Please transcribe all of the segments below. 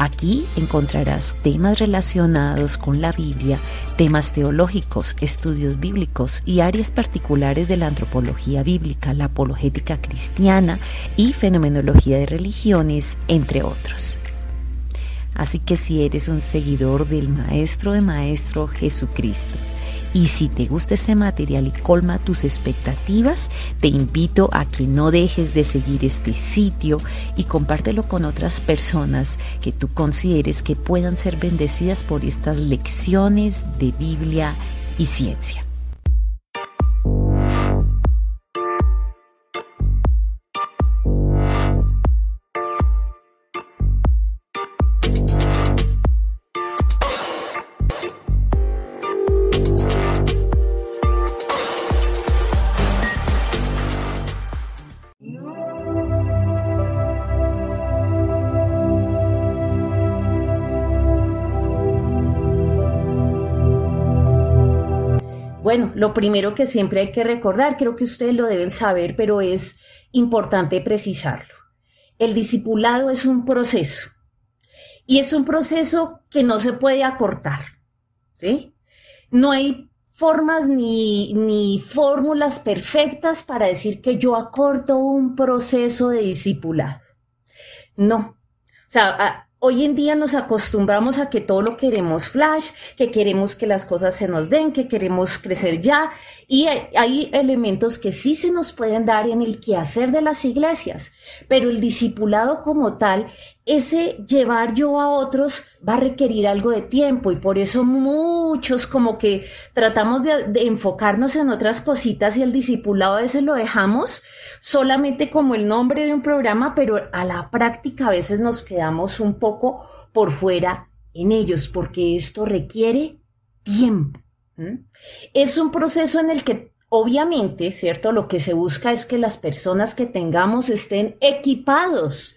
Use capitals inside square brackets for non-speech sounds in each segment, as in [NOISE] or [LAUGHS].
Aquí encontrarás temas relacionados con la Biblia, temas teológicos, estudios bíblicos y áreas particulares de la antropología bíblica, la apologética cristiana y fenomenología de religiones, entre otros. Así que si eres un seguidor del Maestro de Maestro Jesucristo, y si te gusta este material y colma tus expectativas, te invito a que no dejes de seguir este sitio y compártelo con otras personas que tú consideres que puedan ser bendecidas por estas lecciones de Biblia y ciencia. Bueno, lo primero que siempre hay que recordar, creo que ustedes lo deben saber, pero es importante precisarlo. El discipulado es un proceso y es un proceso que no se puede acortar. ¿sí? No hay formas ni, ni fórmulas perfectas para decir que yo acorto un proceso de discipulado. No. O sea, Hoy en día nos acostumbramos a que todo lo queremos flash, que queremos que las cosas se nos den, que queremos crecer ya. Y hay elementos que sí se nos pueden dar en el quehacer de las iglesias, pero el discipulado como tal ese llevar yo a otros va a requerir algo de tiempo y por eso muchos como que tratamos de, enfocarnos en otras cositas y el discipulado a veces lo dejamos solamente como el nombre de un programa, pero a la práctica a veces nos quedamos un poco por fuera en ellos porque esto requiere tiempo. Es un proceso en el que obviamente, ¿cierto? Lo que se busca es que las personas que tengamos estén equipados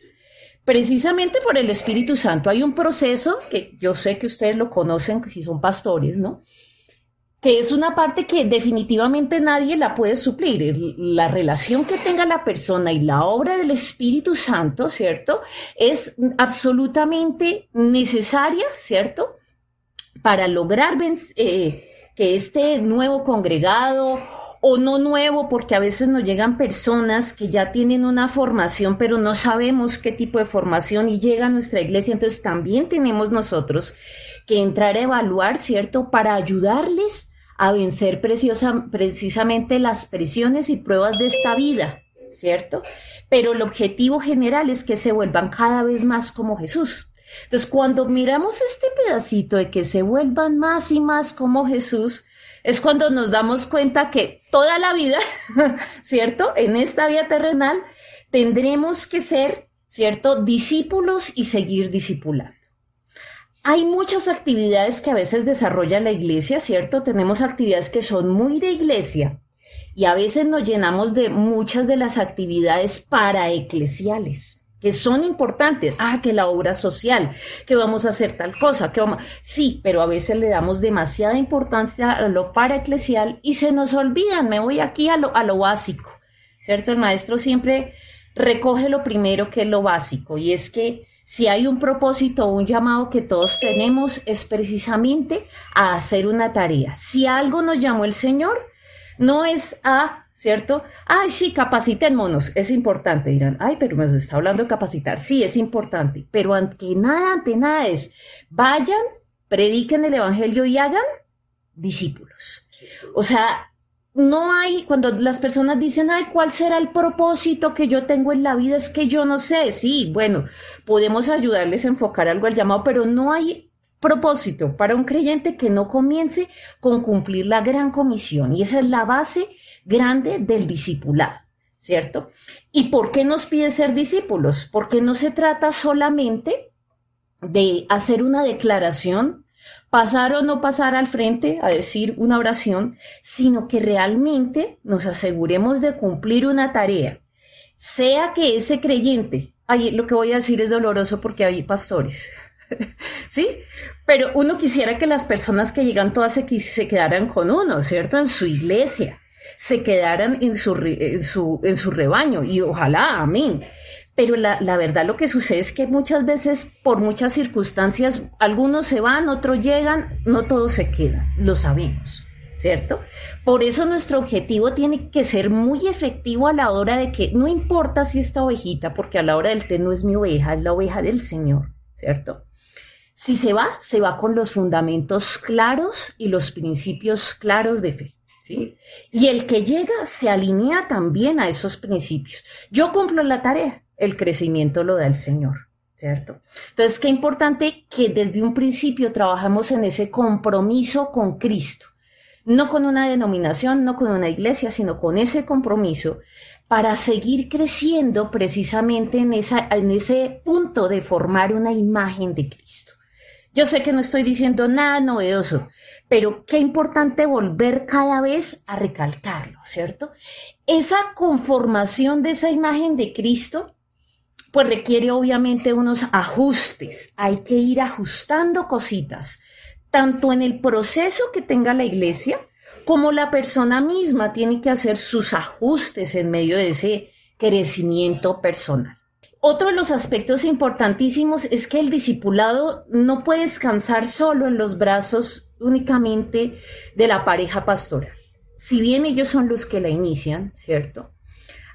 precisamente por el Espíritu Santo. Hay un proceso que yo sé que ustedes lo conocen si son pastores, ¿no? Que es una parte que definitivamente nadie la puede suplir. La relación que tenga la persona y la obra del Espíritu Santo, ¿cierto? Es absolutamente necesaria, ¿cierto? Para lograr eh, que este nuevo congregado o no nuevo, porque a veces nos llegan personas que ya tienen una formación, pero no sabemos qué tipo de formación y llega a nuestra iglesia. Entonces también tenemos nosotros que entrar a evaluar, ¿cierto? Para ayudarles a vencer precisamente las presiones y pruebas de esta vida, ¿cierto? Pero el objetivo general es que se vuelvan cada vez más como Jesús. Entonces, cuando miramos este pedacito de que se vuelvan más y más como Jesús, es cuando nos damos cuenta que toda la vida, [LAUGHS] ¿cierto? En esta vida terrenal tendremos que ser, ¿cierto? Discípulos y seguir discipulando. Hay muchas actividades que a veces desarrolla la iglesia, ¿cierto? Tenemos actividades que son muy de iglesia y a veces nos llenamos de muchas de las actividades paraeclesiales que son importantes. Ah, que la obra social, que vamos a hacer tal cosa, que vamos. Sí, pero a veces le damos demasiada importancia a lo paraeclesial y se nos olvidan. Me voy aquí a lo, a lo básico, ¿cierto? El maestro siempre recoge lo primero que es lo básico y es que si hay un propósito un llamado que todos tenemos es precisamente a hacer una tarea. Si algo nos llamó el Señor, no es a ¿cierto? Ay, sí, monos, es importante. Dirán, ay, pero me está hablando de capacitar. Sí, es importante, pero ante nada, ante nada es, vayan, prediquen el Evangelio y hagan discípulos. O sea, no hay, cuando las personas dicen, ay, ¿cuál será el propósito que yo tengo en la vida? Es que yo no sé, sí, bueno, podemos ayudarles a enfocar algo al llamado, pero no hay propósito para un creyente que no comience con cumplir la gran comisión. Y esa es la base grande del discipulado, ¿cierto? ¿Y por qué nos pide ser discípulos? Porque no se trata solamente de hacer una declaración pasar o no pasar al frente a decir una oración, sino que realmente nos aseguremos de cumplir una tarea, sea que ese creyente, ay, lo que voy a decir es doloroso porque hay pastores, [LAUGHS] ¿sí? Pero uno quisiera que las personas que llegan todas se, se quedaran con uno, ¿cierto? En su iglesia, se quedaran en su, en su, en su rebaño y ojalá, amén. Pero la, la, verdad lo que sucede es que muchas veces, por muchas circunstancias, algunos se van, otros llegan, no todos se quedan, lo sabemos, ¿cierto? Por eso nuestro objetivo tiene que ser muy efectivo a la hora de que no importa si esta ovejita, porque a la hora del té no es mi oveja, es la oveja del Señor, ¿cierto? Si se va, se va con los fundamentos claros y los principios claros de fe. ¿Sí? Y el que llega se alinea también a esos principios. Yo cumplo la tarea, el crecimiento lo da el Señor, ¿cierto? Entonces, qué importante que desde un principio trabajamos en ese compromiso con Cristo, no con una denominación, no con una iglesia, sino con ese compromiso para seguir creciendo precisamente en, esa, en ese punto de formar una imagen de Cristo. Yo sé que no estoy diciendo nada novedoso, pero qué importante volver cada vez a recalcarlo, ¿cierto? Esa conformación de esa imagen de Cristo pues requiere obviamente unos ajustes. Hay que ir ajustando cositas, tanto en el proceso que tenga la iglesia, como la persona misma tiene que hacer sus ajustes en medio de ese crecimiento personal. Otro de los aspectos importantísimos es que el discipulado no puede descansar solo en los brazos únicamente de la pareja pastoral. Si bien ellos son los que la inician, ¿cierto?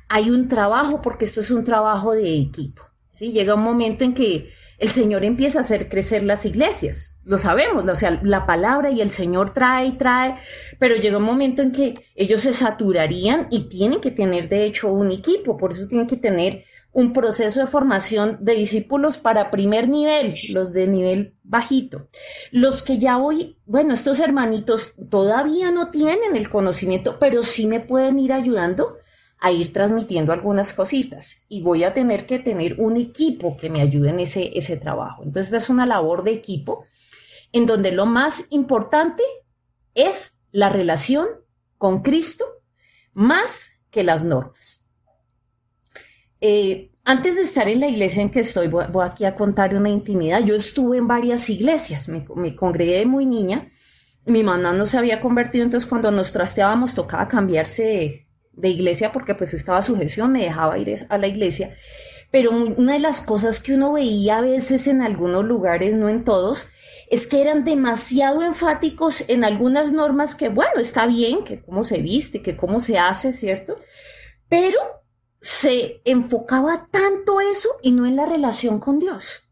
hay un trabajo, porque esto es un trabajo de equipo. ¿sí? Llega un momento en que el Señor empieza a hacer crecer las iglesias. Lo sabemos, o sea, la palabra y el Señor trae y trae, pero llega un momento en que ellos se saturarían y tienen que tener, de hecho, un equipo. Por eso tienen que tener un proceso de formación de discípulos para primer nivel, los de nivel bajito. Los que ya hoy, bueno, estos hermanitos todavía no tienen el conocimiento, pero sí me pueden ir ayudando a ir transmitiendo algunas cositas y voy a tener que tener un equipo que me ayude en ese, ese trabajo. Entonces es una labor de equipo en donde lo más importante es la relación con Cristo más que las normas. Eh, antes de estar en la iglesia en que estoy, voy, aquí a contar una intimidad. Yo estuve en varias iglesias, me, congregué de muy niña. Mi mamá no se había convertido, entonces cuando nos trasteábamos tocaba cambiarse de iglesia porque pues estaba sujeción, me dejaba ir a la iglesia. Pero una de las cosas que uno veía a veces en algunos lugares, no en todos, es que eran demasiado enfáticos en algunas normas que, bueno, está bien, que cómo se viste, que cómo se hace, ¿cierto? Pero se enfocaba tanto eso y no en la relación con Dios.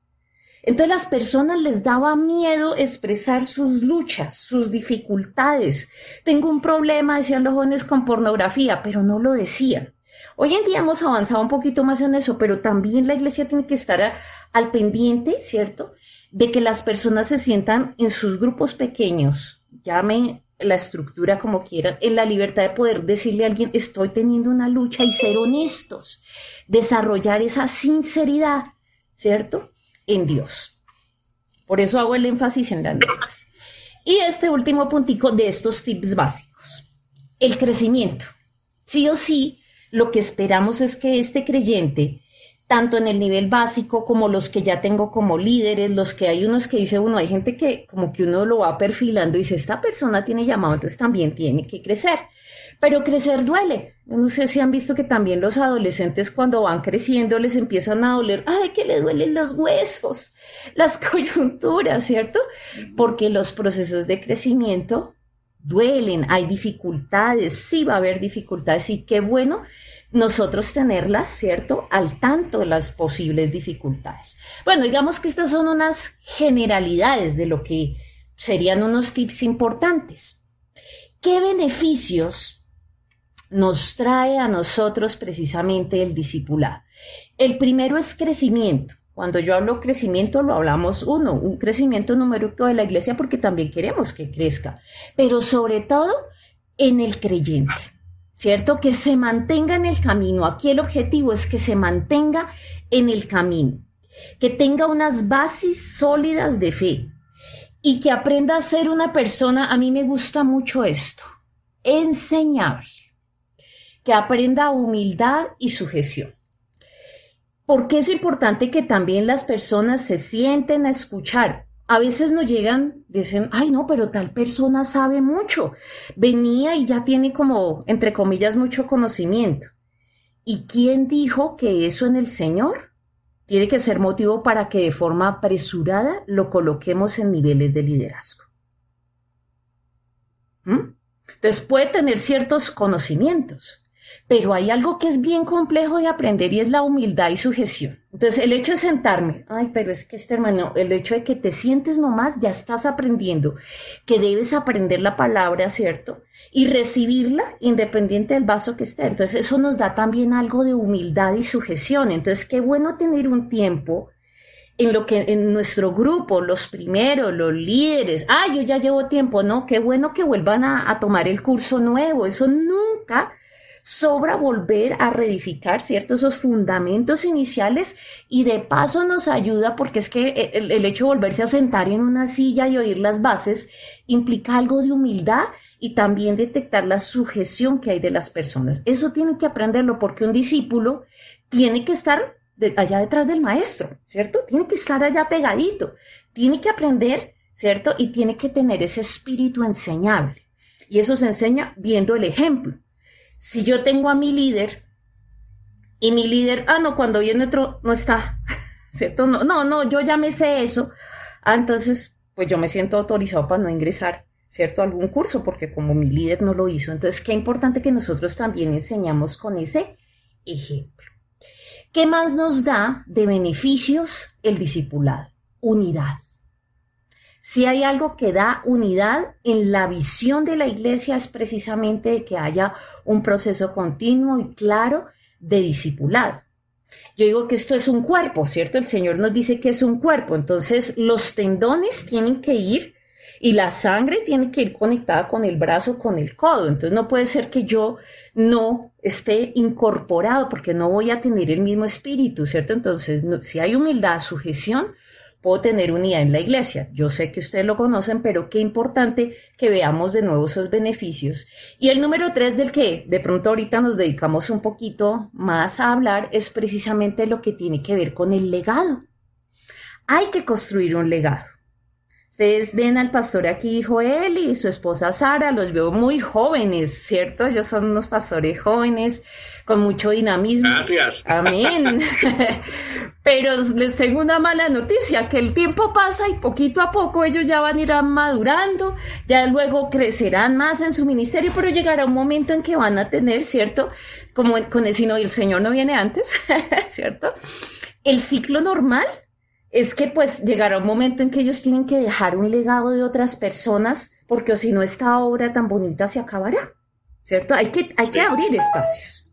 Entonces las personas les daba miedo expresar sus luchas, sus dificultades. Tengo un problema, decían los jóvenes, con pornografía, pero no lo decían. Hoy en día hemos avanzado un poquito más en eso, pero también la iglesia tiene que estar al pendiente, ¿cierto? De que las personas se sientan en sus grupos pequeños, llamen la estructura como quieran, en la libertad de poder decirle a alguien, estoy teniendo una lucha y ser honestos, desarrollar esa sinceridad, ¿cierto? en Dios. Por eso hago el énfasis en las normas. Y este último puntico de estos tips básicos. El crecimiento. Sí o sí, lo que esperamos es que este creyente, tanto en el nivel básico como los que ya tengo como líderes, los que hay unos que dice uno, hay gente que como que uno lo va perfilando y dice, esta persona tiene llamado, entonces también tiene que crecer. Pero crecer duele. no sé si han visto que también los adolescentes cuando van creciendo les empiezan a doler, ay, que le duelen los huesos, las [LAUGHS] coyunturas, ¿cierto? Porque los procesos de crecimiento duelen, hay dificultades, sí va a haber dificultades y qué bueno nosotros tenerlas, ¿cierto? Al tanto de las posibles dificultades. Bueno, digamos que estas son unas generalidades de lo que serían unos tips importantes. ¿Qué beneficios nos trae a nosotros precisamente el discipulado. El primero es crecimiento. Cuando yo hablo crecimiento, lo hablamos uno, un crecimiento numérico de la iglesia porque también queremos que crezca, pero sobre todo en el creyente, ¿cierto? Que se mantenga en el camino. Aquí el objetivo es que se mantenga en el camino, que tenga unas bases sólidas de fe y que aprenda a ser una persona, a mí me gusta mucho esto, enseñable, que aprenda humildad y sujeción. Porque es importante que también las personas se sienten a escuchar. A veces nos llegan, dicen, ay no, pero tal persona sabe mucho. Venía y ya tiene como, entre comillas, mucho conocimiento. ¿Y quién dijo que eso en el Señor tiene que ser motivo para que de forma apresurada lo coloquemos en niveles de liderazgo? ¿Mm? Entonces puede tener ciertos conocimientos, pero hay algo que es bien complejo de aprender y es la humildad y sujeción. Entonces, el hecho de sentarme, ay, pero es que este hermano, el hecho de que te sientes nomás, ya estás aprendiendo, que debes aprender la palabra, ¿cierto? Y recibirla independiente del vaso que esté. Entonces, eso nos da también algo de humildad y sujeción. Entonces, qué bueno tener un tiempo en lo que en nuestro grupo, los primeros, los líderes, ah, yo ya llevo tiempo, ¿no? Qué bueno que vuelvan a, a tomar el curso nuevo. Eso nunca sobra volver a reedificar, ¿cierto? Esos fundamentos iniciales y de paso nos ayuda porque es que el, el, hecho de volverse a sentar en una silla y oír las bases implica algo de humildad y también detectar la sujeción que hay de las personas. Eso tiene que aprenderlo porque un discípulo tiene que estar allá detrás del maestro, ¿cierto? Tiene que estar allá pegadito, tiene que aprender, ¿cierto? Y tiene que tener ese espíritu enseñable. Y eso se enseña viendo el ejemplo. Si yo tengo a mi líder y mi líder, ah, no, cuando viene otro, no está, [LAUGHS] ¿cierto? No, no, no, yo ya me sé eso. Ah, entonces, pues yo me siento autorizado para no ingresar, ¿cierto? Algún curso, porque como mi líder no lo hizo. Entonces, qué importante que nosotros también enseñamos con ese ejemplo. ¿Qué más nos da de beneficios el discipulado? Unidad. Si hay algo que da unidad en la visión de la iglesia es precisamente que haya un proceso continuo y claro de discipulado. Yo digo que esto es un cuerpo, ¿cierto? El Señor nos dice que es un cuerpo, entonces los tendones tienen que ir y la sangre tiene que ir conectada con el brazo, con el codo. Entonces no puede ser que yo no esté incorporado porque no voy a tener el mismo espíritu, ¿cierto? Entonces, si hay humildad, sujeción, puedo tener unidad en la iglesia. Yo sé que ustedes lo conocen, pero qué importante que veamos de nuevo esos beneficios. Y el número tres del que de pronto ahorita nos dedicamos un poquito más a hablar es precisamente lo que tiene que ver con el legado. Hay que construir un legado. Ustedes ven al pastor aquí, Joel, y su esposa Sara, los veo muy jóvenes, ¿cierto? Ellos son unos pastores jóvenes, con mucho dinamismo. Gracias. Amén. [LAUGHS] Pero les tengo una mala noticia, que el tiempo pasa y poquito a poco ellos ya van a ir madurando, ya luego crecerán más en su ministerio, pero llegará un momento en que van a tener, ¿cierto? Como con el, si no, el Señor no viene antes, [LAUGHS] ¿cierto? El ciclo normal es que pues llegará un momento en que ellos tienen que dejar un legado de otras personas, porque si no esta obra tan bonita se acabará, ¿cierto? Hay que, hay que abrir espacios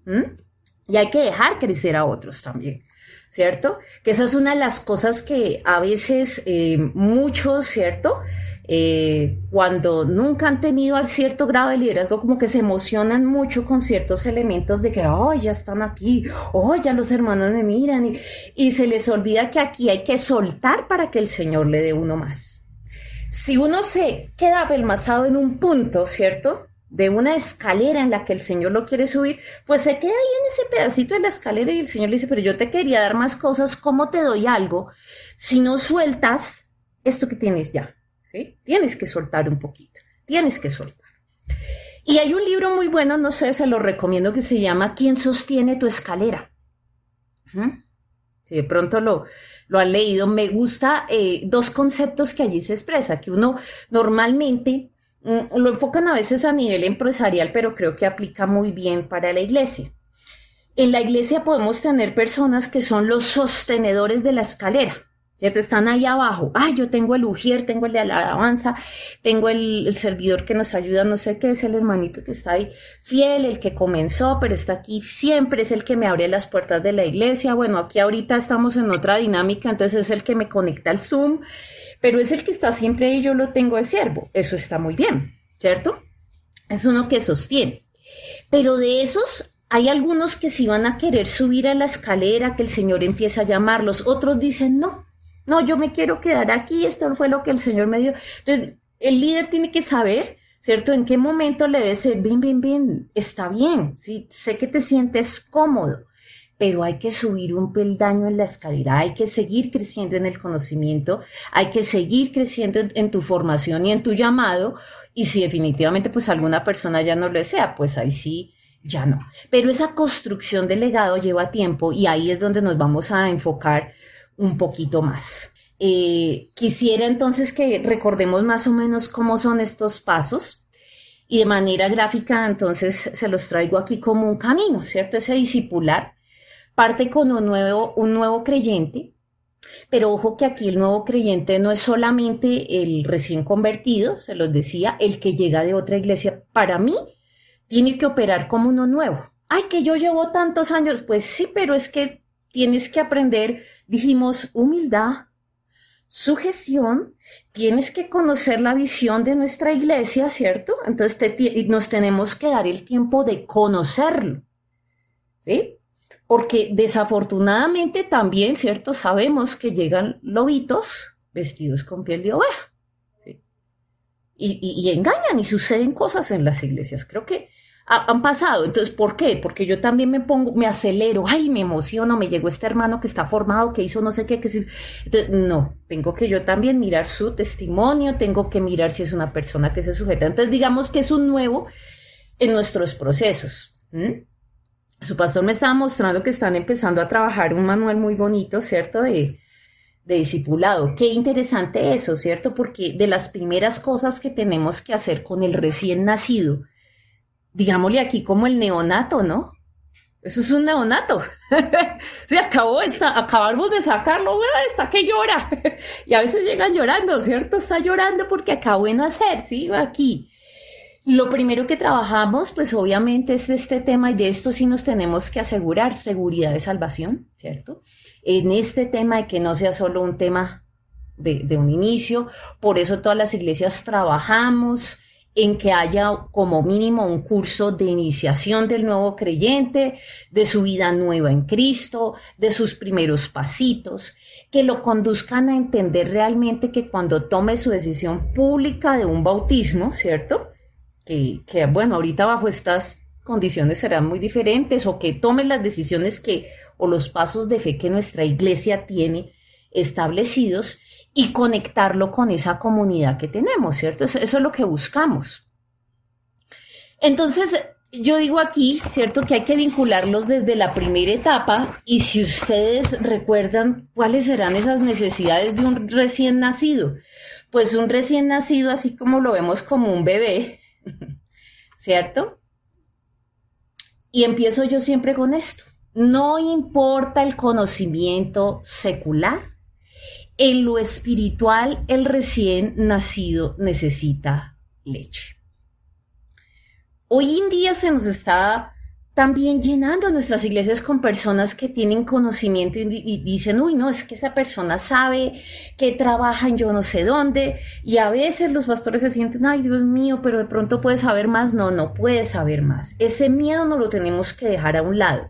y hay que dejar crecer a otros también. ¿Cierto? Que esa es una de las cosas que a veces eh, muchos, ¿cierto? Eh, cuando nunca han tenido al cierto grado de liderazgo, como que se emocionan mucho con ciertos elementos de que, oh, ya están aquí, oh, ya los hermanos me miran, y, y se les olvida que aquí hay que soltar para que el Señor le dé uno más. Si uno se queda apelmazado en un punto, ¿cierto? de una escalera en la que el Señor lo quiere subir, pues se queda ahí en ese pedacito de la escalera y el Señor le dice, pero yo te quería dar más cosas, ¿cómo te doy algo si no sueltas esto que tienes ya? Tienes que soltar un poquito, tienes que soltar. Y hay un libro muy bueno, no sé, se lo recomiendo, que se llama ¿Quién sostiene tu escalera? Si de pronto lo, lo han leído, me gusta eh, dos conceptos que allí se expresa, que uno normalmente mm, lo enfocan a veces a nivel empresarial, pero creo que aplica muy bien para la iglesia. En la iglesia podemos tener personas que son los sostenedores de la escalera. ¿Cierto? Están ahí abajo. Ah, yo tengo el ujier, tengo el de la alabanza, tengo el, servidor que nos ayuda, no sé qué, es el hermanito que está ahí fiel, el que comenzó, pero está aquí siempre, es el que me abre las puertas de la iglesia. Bueno, aquí ahorita estamos en otra dinámica, entonces es el que me conecta al Zoom, pero es el que está siempre ahí, yo lo tengo de siervo. Eso está muy bien, ¿cierto? Es uno que sostiene. Pero de esos hay algunos que sí van a querer subir a la escalera, que el Señor empieza a llamarlos, otros dicen no No, yo me quiero quedar aquí, esto fue lo que el Señor me dio. Entonces, el líder tiene que saber, ¿cierto? En qué momento le debe decir, bien, bien, bien, está bien, ¿sí? Sé que te sientes cómodo, pero hay que subir un peldaño en la escalera, hay que seguir creciendo en el conocimiento, hay que seguir creciendo en, tu formación y en tu llamado, y si definitivamente pues alguna persona ya no lo desea, pues ahí sí, ya no. Pero esa construcción del legado lleva tiempo y ahí es donde nos vamos a enfocar un poquito más. Eh, quisiera entonces que recordemos más o menos cómo son estos pasos y de manera gráfica entonces se los traigo aquí como un camino, ¿cierto? Ese discipular parte con un nuevo, un nuevo creyente, pero ojo que aquí el nuevo creyente no es solamente el recién convertido, se los decía, el que llega de otra iglesia. Para mí, tiene que operar como uno nuevo. Ay, que yo llevo tantos años. Pues sí, pero es que tienes que aprender, dijimos, humildad, sujeción, tienes que conocer la visión de nuestra iglesia, ¿cierto? Entonces nos tenemos que dar el tiempo de conocerlo, ¿sí? Porque desafortunadamente también, ¿cierto? Sabemos que llegan lobitos vestidos con piel de oveja. Y, engañan y suceden cosas en las iglesias. Creo que han pasado. Entonces, ¿por qué? Porque yo también me pongo, me acelero, ay, me emociono, me llegó este hermano que está formado, que hizo no sé qué, que Entonces, no, tengo que yo también mirar su testimonio, tengo que mirar si es una persona que se sujeta. Entonces, digamos que es un nuevo en nuestros procesos su pastor me estaba mostrando que están empezando a trabajar un manual muy bonito, ¿cierto? De, de discipulado. Qué interesante eso, ¿cierto? Porque de las primeras cosas que tenemos que hacer con el recién nacido, digámosle aquí como el neonato, ¿no? Eso es un neonato. [LAUGHS] Se acabó, está, acabamos de sacarlo, está que llora. [LAUGHS] y a veces llegan llorando, ¿cierto? Está llorando porque acabó de nacer, ¿sí? Aquí. Lo primero que trabajamos, pues obviamente es este tema y de esto sí nos tenemos que asegurar seguridad de salvación, ¿cierto? En este tema de que no sea solo un tema de, un inicio, por eso todas las iglesias trabajamos en que haya como mínimo un curso de iniciación del nuevo creyente, de su vida nueva en Cristo, de sus primeros pasitos, que lo conduzcan a entender realmente que cuando tome su decisión pública de un bautismo, ¿cierto? que, bueno, ahorita bajo estas condiciones serán muy diferentes o que tomen las decisiones que o los pasos de fe que nuestra iglesia tiene establecidos y conectarlo con esa comunidad que tenemos, ¿cierto? Eso, es lo que buscamos. Entonces, yo digo aquí, ¿cierto? Que hay que vincularlos desde la primera etapa y si ustedes recuerdan cuáles serán esas necesidades de un recién nacido, pues un recién nacido, así como lo vemos como un bebé, [LAUGHS] ¿cierto? Y empiezo yo siempre con esto. No importa el conocimiento secular, en lo espiritual el recién nacido necesita leche. Hoy en día se nos está también llenando nuestras iglesias con personas que tienen conocimiento y, dicen, uy, no, es que esa persona sabe que trabaja en yo no sé dónde. Y a veces los pastores se sienten, ay, Dios mío, pero de pronto puede saber más. No, no puede saber más. Ese miedo no lo tenemos que dejar a un lado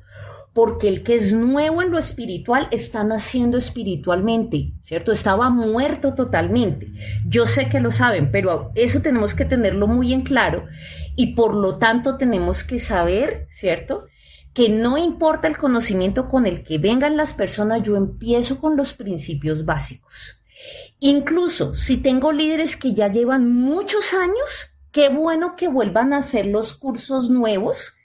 porque el que es nuevo en lo espiritual está naciendo espiritualmente, ¿cierto? Estaba muerto totalmente. Yo sé que lo saben, pero eso tenemos que tenerlo muy en claro y por lo tanto tenemos que saber, ¿cierto? Que no importa el conocimiento con el que vengan las personas, yo empiezo con los principios básicos. Incluso si tengo líderes que ya llevan muchos años, qué bueno que vuelvan a hacer los cursos nuevos,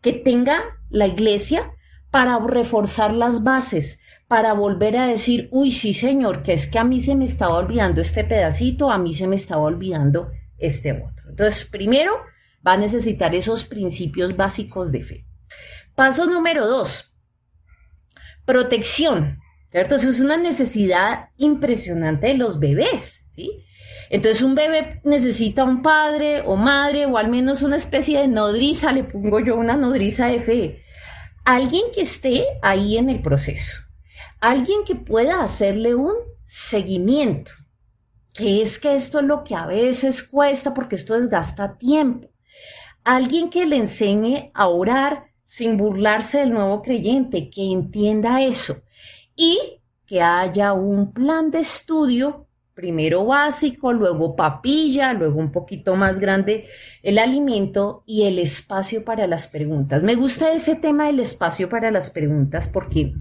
que tenga la iglesia para reforzar las bases, para volver a decir, uy, sí señor, que es que a mí se me estaba olvidando este pedacito, a mí se me estaba olvidando este otro. Entonces, primero va a necesitar esos principios básicos de fe. Paso número dos, protección, ¿cierto? Eso es una necesidad impresionante de los bebés, ¿sí? Entonces un bebé necesita un padre o madre o al menos una especie de nodriza, le pongo yo una nodriza de fe, alguien que esté ahí en el proceso, alguien que pueda hacerle un seguimiento, que es que esto es lo que a veces cuesta porque esto desgasta tiempo, alguien que le enseñe a orar sin burlarse del nuevo creyente, que entienda eso. Y que haya un plan de estudio, primero básico, luego papilla, luego un poquito más grande el alimento y el espacio para las preguntas. Me gusta ese tema del espacio para las preguntas porque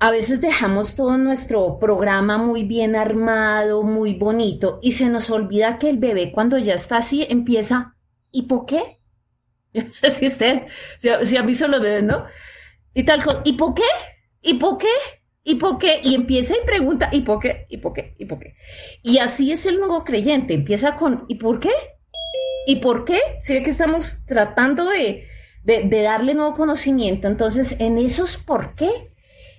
a veces dejamos todo nuestro programa muy bien armado, muy bonito, y se nos olvida que el bebé cuando ya está así empieza, ¿y por qué? [LAUGHS] no sé si ustedes, si, han visto los bebés, ¿no? Y tal ¿y por qué? ¿Y por qué? ¿Y por qué? Y empieza y pregunta, ¿y por qué? ¿Y por qué? ¿Y por qué? Y así es el nuevo creyente, empieza con, ¿y por qué? ¿Y por qué? Si ve que estamos tratando de, de darle nuevo conocimiento, entonces en esos por qué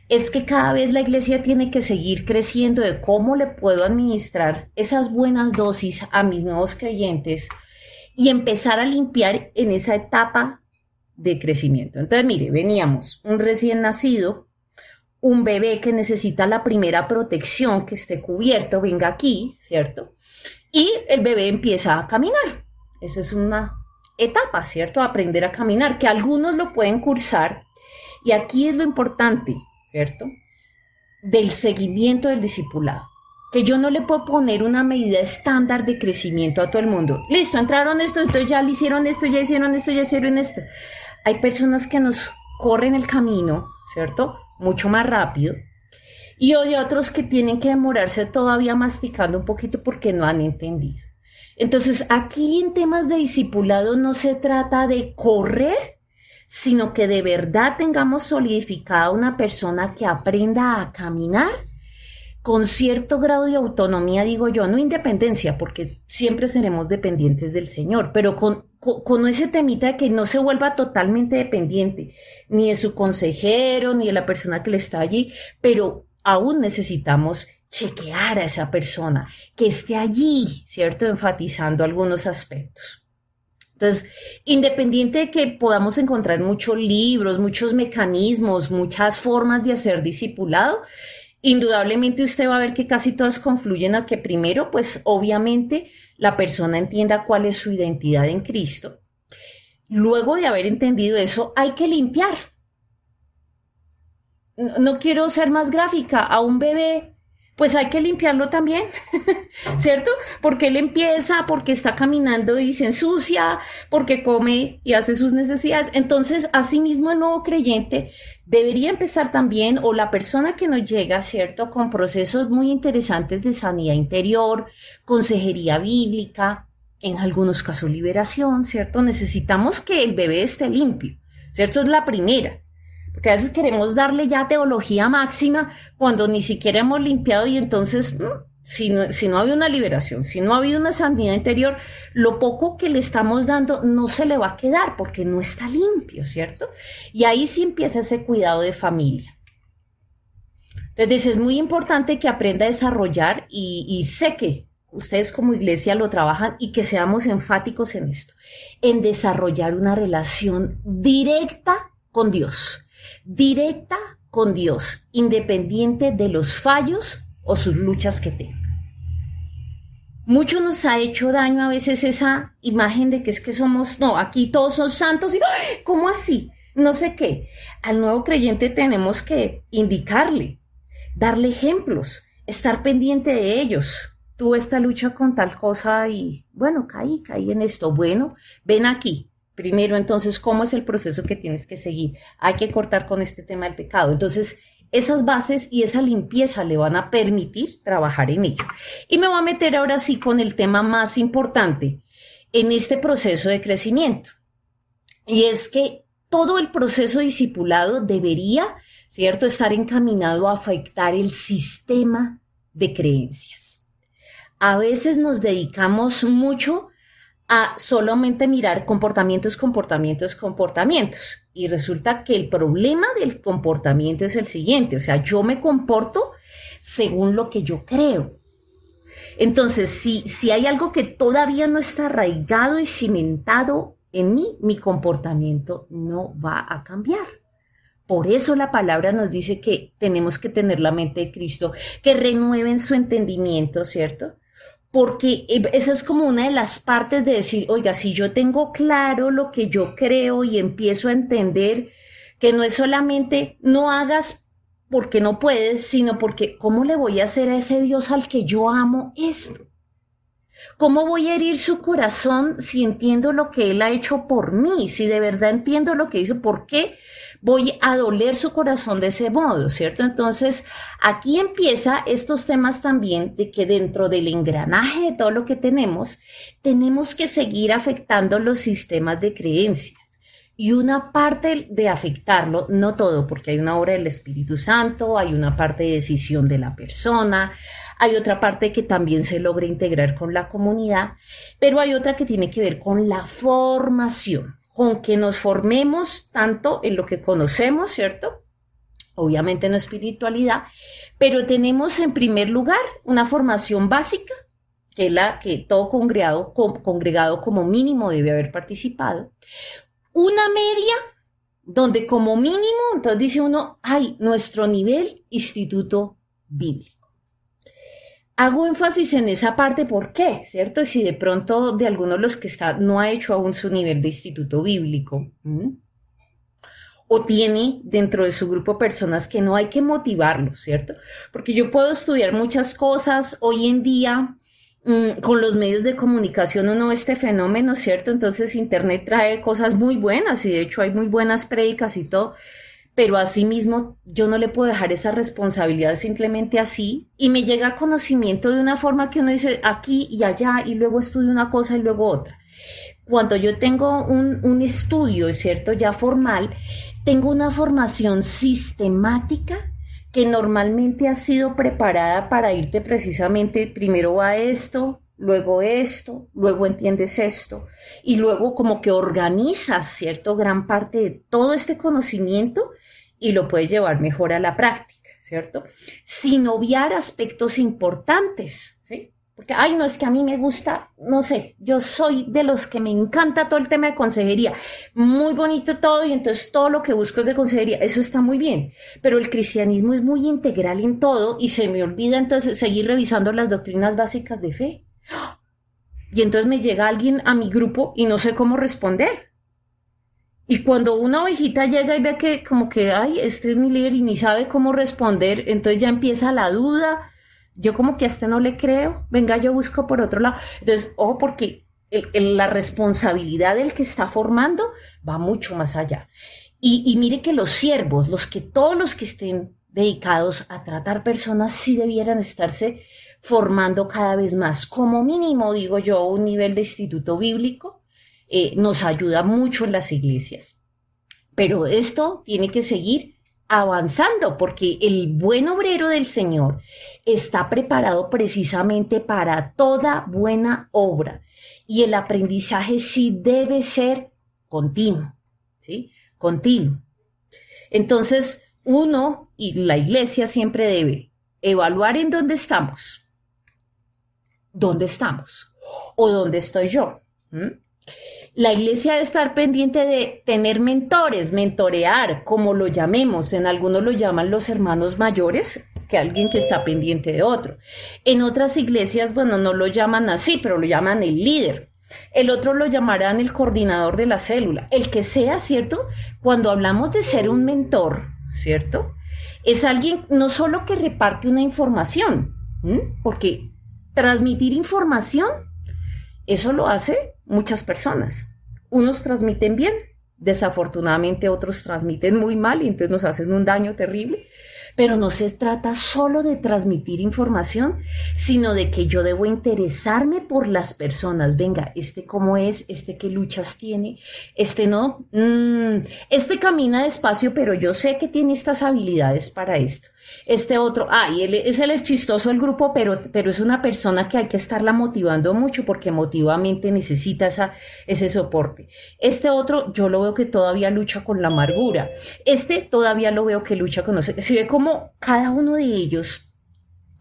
es que cada vez la iglesia tiene que seguir creciendo de cómo le puedo administrar esas buenas dosis a mis nuevos creyentes y empezar a limpiar en esa etapa de crecimiento. Entonces, mire, veníamos un recién nacido, un bebé que necesita la primera protección, que esté cubierto, venga aquí, ¿cierto? Y el bebé empieza a caminar. Esa es una etapa, ¿cierto? Aprender a caminar, que algunos lo pueden cursar. Y aquí es lo importante, ¿cierto? Del seguimiento del discipulado. Que yo no le puedo poner una medida estándar de crecimiento a todo el mundo. Listo, entraron esto, entonces ya le hicieron esto, ya hicieron esto, ya hicieron esto. Hay personas que nos corren el camino, ¿cierto? Mucho más rápido. Y hay otros que tienen que demorarse todavía masticando un poquito porque no han entendido. Entonces, aquí en temas de discipulado no se trata de correr sino que de verdad tengamos solidificada una persona que aprenda a caminar con cierto grado de autonomía, digo yo, no independencia, porque siempre seremos dependientes del Señor, pero con, con, ese temita de que no se vuelva totalmente dependiente, ni de su consejero, ni de la persona que le está allí, pero aún necesitamos chequear a esa persona, que esté allí, ¿cierto? Enfatizando algunos aspectos. Entonces, independiente de que podamos encontrar muchos libros, muchos mecanismos, muchas formas de hacer discipulado, indudablemente usted va a ver que casi todas confluyen a que primero, pues obviamente la persona entienda cuál es su identidad en Cristo. Luego de haber entendido eso, hay que limpiar. No, no quiero ser más gráfica. A un bebé pues hay que limpiarlo también, [LAUGHS] ¿cierto? Porque él empieza, porque está caminando y se ensucia, porque come y hace sus necesidades. Entonces, asimismo, el nuevo creyente debería empezar también, o la persona que nos llega, ¿cierto? Con procesos muy interesantes de sanidad interior, consejería bíblica, en algunos casos liberación, ¿cierto? Necesitamos que el bebé esté limpio, ¿cierto? Es la primera. Porque a veces queremos darle ya teología máxima cuando ni siquiera hemos limpiado y entonces, mm, si no, si no ha habido una liberación, si no ha habido una sanidad interior, lo poco que le estamos dando no se le va a quedar porque no está limpio, ¿cierto? Y ahí sí empieza ese cuidado de familia. Entonces es muy importante que aprenda a desarrollar y, y sé que ustedes como iglesia lo trabajan y que seamos enfáticos en esto, en desarrollar una relación directa con Dios directa con Dios, independiente de los fallos o sus luchas que tenga. Mucho nos ha hecho daño a veces esa imagen de que es que somos, no, aquí todos son santos y, ¿cómo así? No sé qué. Al nuevo creyente tenemos que indicarle, darle ejemplos, estar pendiente de ellos. Tuve esta lucha con tal cosa y, bueno, caí, caí en esto. Bueno, ven aquí, Primero, entonces, ¿cómo es el proceso que tienes que seguir? Hay que cortar con este tema del pecado. Entonces, esas bases y esa limpieza le van a permitir trabajar en ello. Y me voy a meter ahora sí con el tema más importante en este proceso de crecimiento. Y es que todo el proceso discipulado debería, ¿cierto?, estar encaminado a afectar el sistema de creencias. A veces nos dedicamos mucho a solamente mirar comportamientos, comportamientos, comportamientos. Y resulta que el problema del comportamiento es el siguiente, o sea, yo me comporto según lo que yo creo. Entonces, si, si hay algo que todavía no está arraigado y cimentado en mí, mi comportamiento no va a cambiar. Por eso la palabra nos dice que tenemos que tener la mente de Cristo, que renueven su entendimiento, ¿cierto? Porque eh, esa es como una de las partes de decir, oiga, si yo tengo claro lo que yo creo y empiezo a entender que no es solamente no hagas porque no puedes, sino porque ¿cómo le voy a hacer a ese Dios al que yo amo esto? ¿Cómo voy a herir su corazón si entiendo lo que Él ha hecho por mí? Si de verdad entiendo lo que hizo, ¿por qué voy a doler su corazón de ese modo? ¿Cierto? Entonces, aquí empieza estos temas también de que dentro del engranaje de todo lo que tenemos, tenemos que seguir afectando los sistemas de creencias. Y una parte de afectarlo, no todo, porque hay una obra del Espíritu Santo, hay una parte de decisión de la persona, hay otra parte que también se logra integrar con la comunidad, pero hay otra que tiene que ver con la formación, con que nos formemos tanto en lo que conocemos, ¿cierto? Obviamente en la espiritualidad, pero tenemos en primer lugar una formación básica, que es la que todo congregado, congregado como mínimo debe haber participado una media donde como mínimo, entonces dice uno, hay nuestro nivel instituto bíblico. Hago énfasis en esa parte, ¿por qué? ¿Cierto? Si de pronto de alguno de los que está no ha hecho aún su nivel de instituto bíblico, o tiene dentro de su grupo personas que no hay que motivarlos, ¿cierto? Porque yo puedo estudiar muchas cosas hoy en día, Mm, con los medios de comunicación uno ve este fenómeno, ¿cierto? Entonces Internet trae cosas muy buenas y de hecho hay muy buenas prédicas y todo, pero asimismo yo no le puedo dejar esa responsabilidad simplemente así y me llega conocimiento de una forma que uno dice aquí y allá y luego estudio una cosa y luego otra. Cuando yo tengo un, un estudio, ¿cierto? Ya formal, tengo una formación sistemática que normalmente ha sido preparada para irte precisamente, primero va esto, luego esto, luego entiendes esto, y luego como que organizas, ¿cierto? Gran parte de todo este conocimiento y lo puedes llevar mejor a la práctica, ¿cierto? Sin obviar aspectos importantes, ¿sí? Porque, ay, no, es que a mí me gusta, no sé, yo soy de los que me encanta todo el tema de consejería. Muy bonito todo y entonces todo lo que busco es de consejería. Eso está muy bien. Pero el cristianismo es muy integral en todo y se me olvida entonces seguir revisando las doctrinas básicas de fe. Y entonces me llega alguien a mi grupo y no sé cómo responder. Y cuando una ovejita llega y ve que como que, ay, este es mi líder y ni sabe cómo responder, entonces ya empieza la duda yo como que a este no le creo, venga, yo busco por otro lado. Entonces, ojo, porque la responsabilidad del que está formando va mucho más allá. Y, mire que los siervos, los que todos los que estén dedicados a tratar personas, sí debieran estarse formando cada vez más. Como mínimo, digo yo, un nivel de instituto bíblico eh, nos ayuda mucho en las iglesias. Pero esto tiene que seguir avanzando, porque el buen obrero del Señor está preparado precisamente para toda buena obra y el aprendizaje sí debe ser continuo, ¿sí? Continuo. Entonces, uno y la iglesia siempre debe evaluar en dónde estamos, dónde estamos o dónde estoy yo. La iglesia debe estar pendiente de tener mentores, mentorear, como lo llamemos. En algunos lo llaman los hermanos mayores, que alguien que está pendiente de otro. En otras iglesias, bueno, no lo llaman así, pero lo llaman el líder. El otro lo llamarán el coordinador de la célula. El que sea, ¿cierto? Cuando hablamos de ser un mentor, ¿cierto? Es alguien no solo que reparte una información, porque transmitir información, eso lo hace muchas personas. Unos transmiten bien, desafortunadamente otros transmiten muy mal y entonces nos hacen un daño terrible. Pero no se trata solo de transmitir información, sino de que yo debo interesarme por las personas. Venga, este cómo es, este qué luchas tiene, este no, mm, este camina despacio, pero yo sé que tiene estas habilidades para esto. Este otro, ah, y es el chistoso del grupo, pero, pero es una persona que hay que estarla motivando mucho porque emotivamente necesita esa, ese soporte. Este otro, yo lo veo que todavía lucha con la amargura. Este todavía lo veo que lucha con... Se ve como cada uno de ellos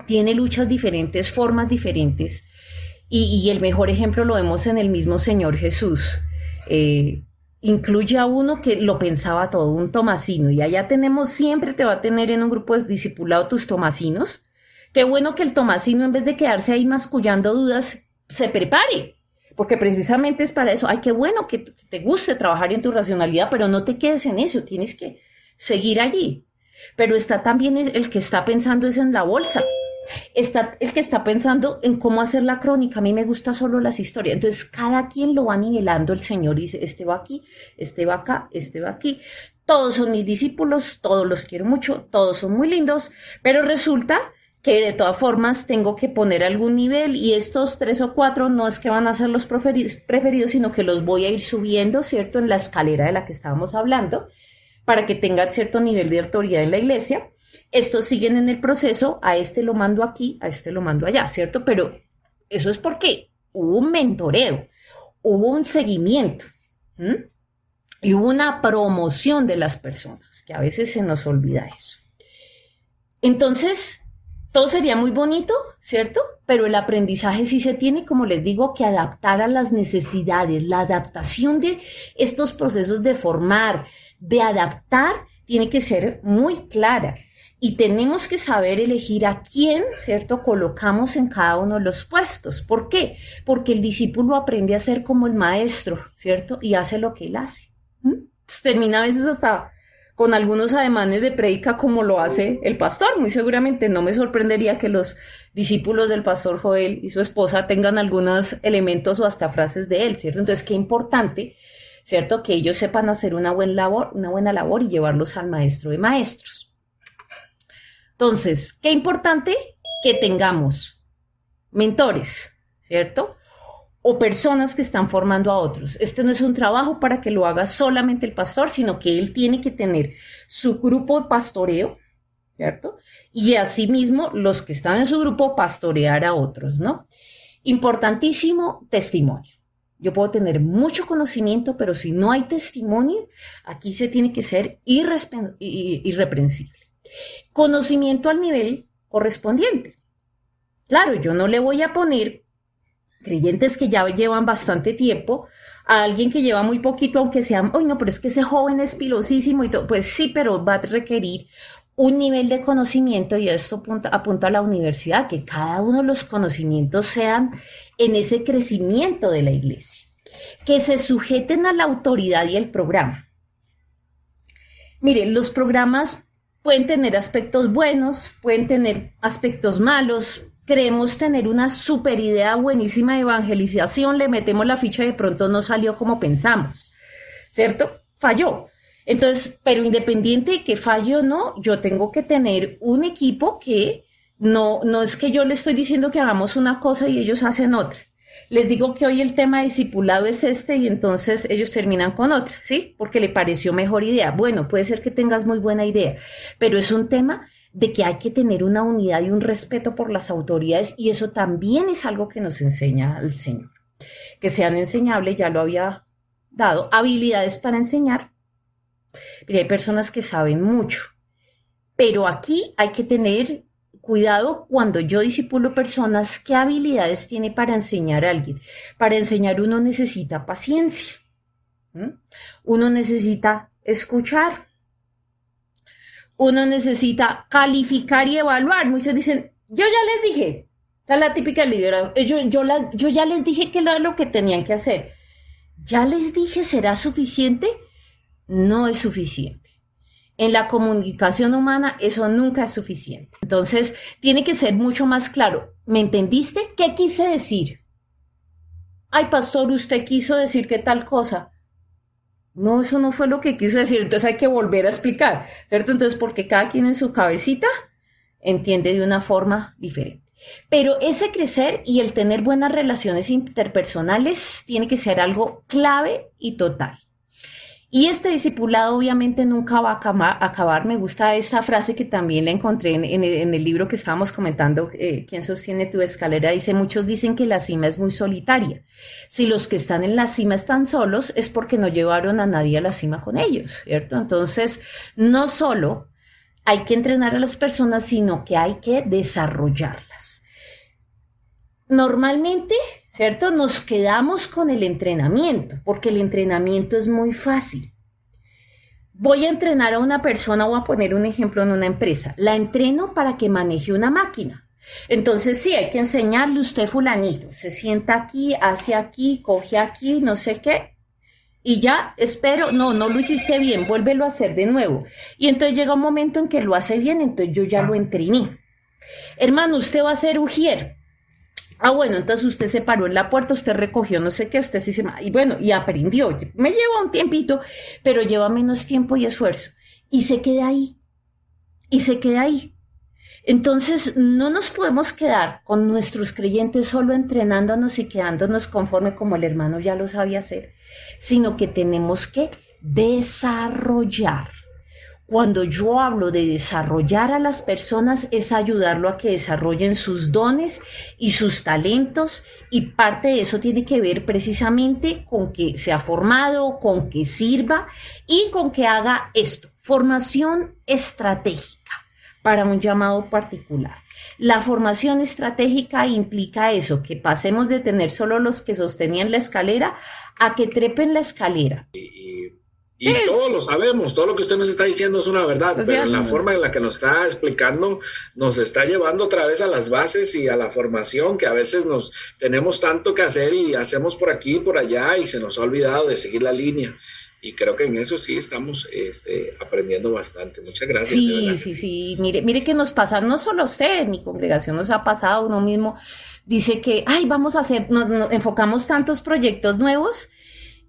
tiene luchas diferentes, formas diferentes. Y, el mejor ejemplo lo vemos en el mismo Señor Jesús. Eh, incluye a uno que lo pensaba todo, un tomasino, y allá tenemos, siempre te va a tener en un grupo de discipulado tus tomasinos. Qué bueno que el tomasino, en vez de quedarse ahí mascullando dudas, se prepare, porque precisamente es para eso. Ay, qué bueno que te guste trabajar en tu racionalidad, pero no te quedes en eso, tienes que seguir allí. pero está también el que está pensando es en la bolsa. Está el que está pensando en cómo hacer la crónica. A mí me gusta solo las historias. Entonces, cada quien lo va nivelando el Señor dice, este va aquí, este va acá, este va aquí. Todos son mis discípulos, todos los quiero mucho, todos son muy lindos, pero resulta que de todas formas tengo que poner algún nivel y estos tres o cuatro no es que van a ser los preferidos, sino que los voy a ir subiendo, ¿cierto? En la escalera de la que estábamos hablando, para que tengan cierto nivel de autoridad en la iglesia. Estos siguen en el proceso, a este lo mando aquí, a este lo mando allá, ¿cierto? Pero eso es porque hubo un mentoreo, hubo un seguimiento y hubo una promoción de las personas, que a veces se nos olvida eso. Entonces, todo sería muy bonito, ¿cierto? Pero el aprendizaje sí se tiene, como les digo, que adaptar a las necesidades. La adaptación de estos procesos de formar, de adaptar, tiene que ser muy clara. Y tenemos que saber elegir a quién, ¿cierto? Colocamos en cada uno de los puestos. ¿Por qué? Porque el discípulo aprende a ser como el maestro, ¿cierto? Y hace lo que él hace. Termina a veces hasta con algunos ademanes de predica como lo hace el pastor. Muy seguramente no me sorprendería que los discípulos del pastor Joel y su esposa tengan algunos elementos o hasta frases de él, ¿cierto? Entonces, qué importante, ¿cierto? Que ellos sepan hacer una buena labor, una buena labor y llevarlos al maestro de maestros. Entonces, qué importante que tengamos mentores, ¿cierto? o personas que están formando a otros. Este no es un trabajo para que lo haga solamente el pastor, sino que él tiene que tener su grupo de pastoreo, ¿cierto? Y asimismo los que están en su grupo pastorear a otros, ¿no? Importantísimo testimonio. Yo puedo tener mucho conocimiento, pero si no hay testimonio, aquí se tiene que ser irreprensible. Conocimiento al nivel correspondiente. Claro, yo no le voy a poner creyentes que ya llevan bastante tiempo, a alguien que lleva muy poquito, aunque sea, hoy no, pero es que ese joven es pilosísimo y todo, pues sí, pero va a requerir un nivel de conocimiento y esto apunta, apunta a la universidad, que cada uno de los conocimientos sean en ese crecimiento de la iglesia, que se sujeten a la autoridad y el programa. Miren, los programas pueden tener aspectos buenos, pueden tener aspectos malos, creemos tener una super idea buenísima de evangelización, le metemos la ficha y de pronto no salió como pensamos, ¿cierto? Falló. Entonces, pero independiente de que falle o no, yo tengo que tener un equipo que no, no es que yo le estoy diciendo que hagamos una cosa y ellos hacen otra. Les digo que hoy el tema discipulado es este y entonces ellos terminan con otra, ¿sí? Porque le pareció mejor idea. Bueno, puede ser que tengas muy buena idea, pero es un tema de que hay que tener una unidad y un respeto por las autoridades y eso también es algo que nos enseña el Señor. Que sean enseñables, ya lo había dado, habilidades para enseñar. Mira, hay personas que saben mucho, pero aquí hay que tener cuidado cuando yo disipulo personas, qué habilidades tiene para enseñar a alguien. Para enseñar uno necesita paciencia, uno necesita escuchar, uno necesita calificar y evaluar. Muchos dicen, yo ya les dije, esta es la típica liderazgo, yo, yo, las, yo ya les dije que era lo que tenían que hacer. ¿Ya les dije será suficiente? No es suficiente. En la comunicación humana eso nunca es suficiente. Entonces, tiene que ser mucho más claro. ¿Me entendiste? ¿Qué quise decir? Ay, pastor, usted quiso decir que tal cosa. No, eso no fue lo que quiso decir, entonces hay que volver a explicar, ¿cierto? Entonces, porque cada quien en su cabecita entiende de una forma diferente. Pero ese crecer y el tener buenas relaciones interpersonales tiene que ser algo clave y total. Y este discipulado obviamente nunca va a acabar. Me gusta esta frase que también la encontré en, el libro que estábamos comentando, eh, ¿Quién sostiene tu escalera? Dice, muchos dicen que la cima es muy solitaria. Si los que están en la cima están solos, es porque no llevaron a nadie a la cima con ellos, ¿cierto? Entonces, no solo hay que entrenar a las personas, sino que hay que desarrollarlas. Normalmente ¿cierto? Nos quedamos con el entrenamiento, porque el entrenamiento es muy fácil. Voy a entrenar a una persona, voy a poner un ejemplo en una empresa. La entreno para que maneje una máquina. Entonces sí, hay que enseñarle usted fulanito. Se sienta aquí, hace aquí, coge aquí, no sé qué. y ya espero, no, no lo hiciste bien, vuélvelo a hacer de nuevo. Y entonces llega un momento en que lo hace bien, entonces yo ya lo entrené. Hermano, usted va a ser ujier. Ah, bueno, entonces usted se paró en la puerta, usted recogió no sé qué, usted sí se... Y bueno, y aprendió. Me lleva un tiempito, pero lleva menos tiempo y esfuerzo. Y se queda ahí. Y se queda ahí. Entonces, no nos podemos quedar con nuestros creyentes solo entrenándonos y quedándonos conforme como el hermano ya lo sabía hacer, sino que tenemos que desarrollar cuando yo hablo de desarrollar a las personas es ayudarlo a que desarrollen sus dones y sus talentos y parte de eso tiene que ver precisamente con que sea formado, con que sirva y con que haga esto, formación estratégica para un llamado particular. La formación estratégica implica eso, que pasemos de tener solo los que sostenían la escalera a que trepen la escalera. Y todos lo sabemos, todo lo que usted nos está diciendo es una verdad, pero la forma en la que nos está explicando nos está llevando otra vez a las bases y a la formación que a veces nos tenemos tanto que hacer y hacemos por aquí y por allá y se nos ha olvidado de seguir la línea. Y creo que en eso sí estamos este, aprendiendo bastante. Muchas gracias. Sí, sí, sí. Mire, mire que nos pasa, no solo usted, en mi congregación nos ha pasado, uno mismo dice que, ay, vamos a hacer, nos enfocamos tantos proyectos nuevos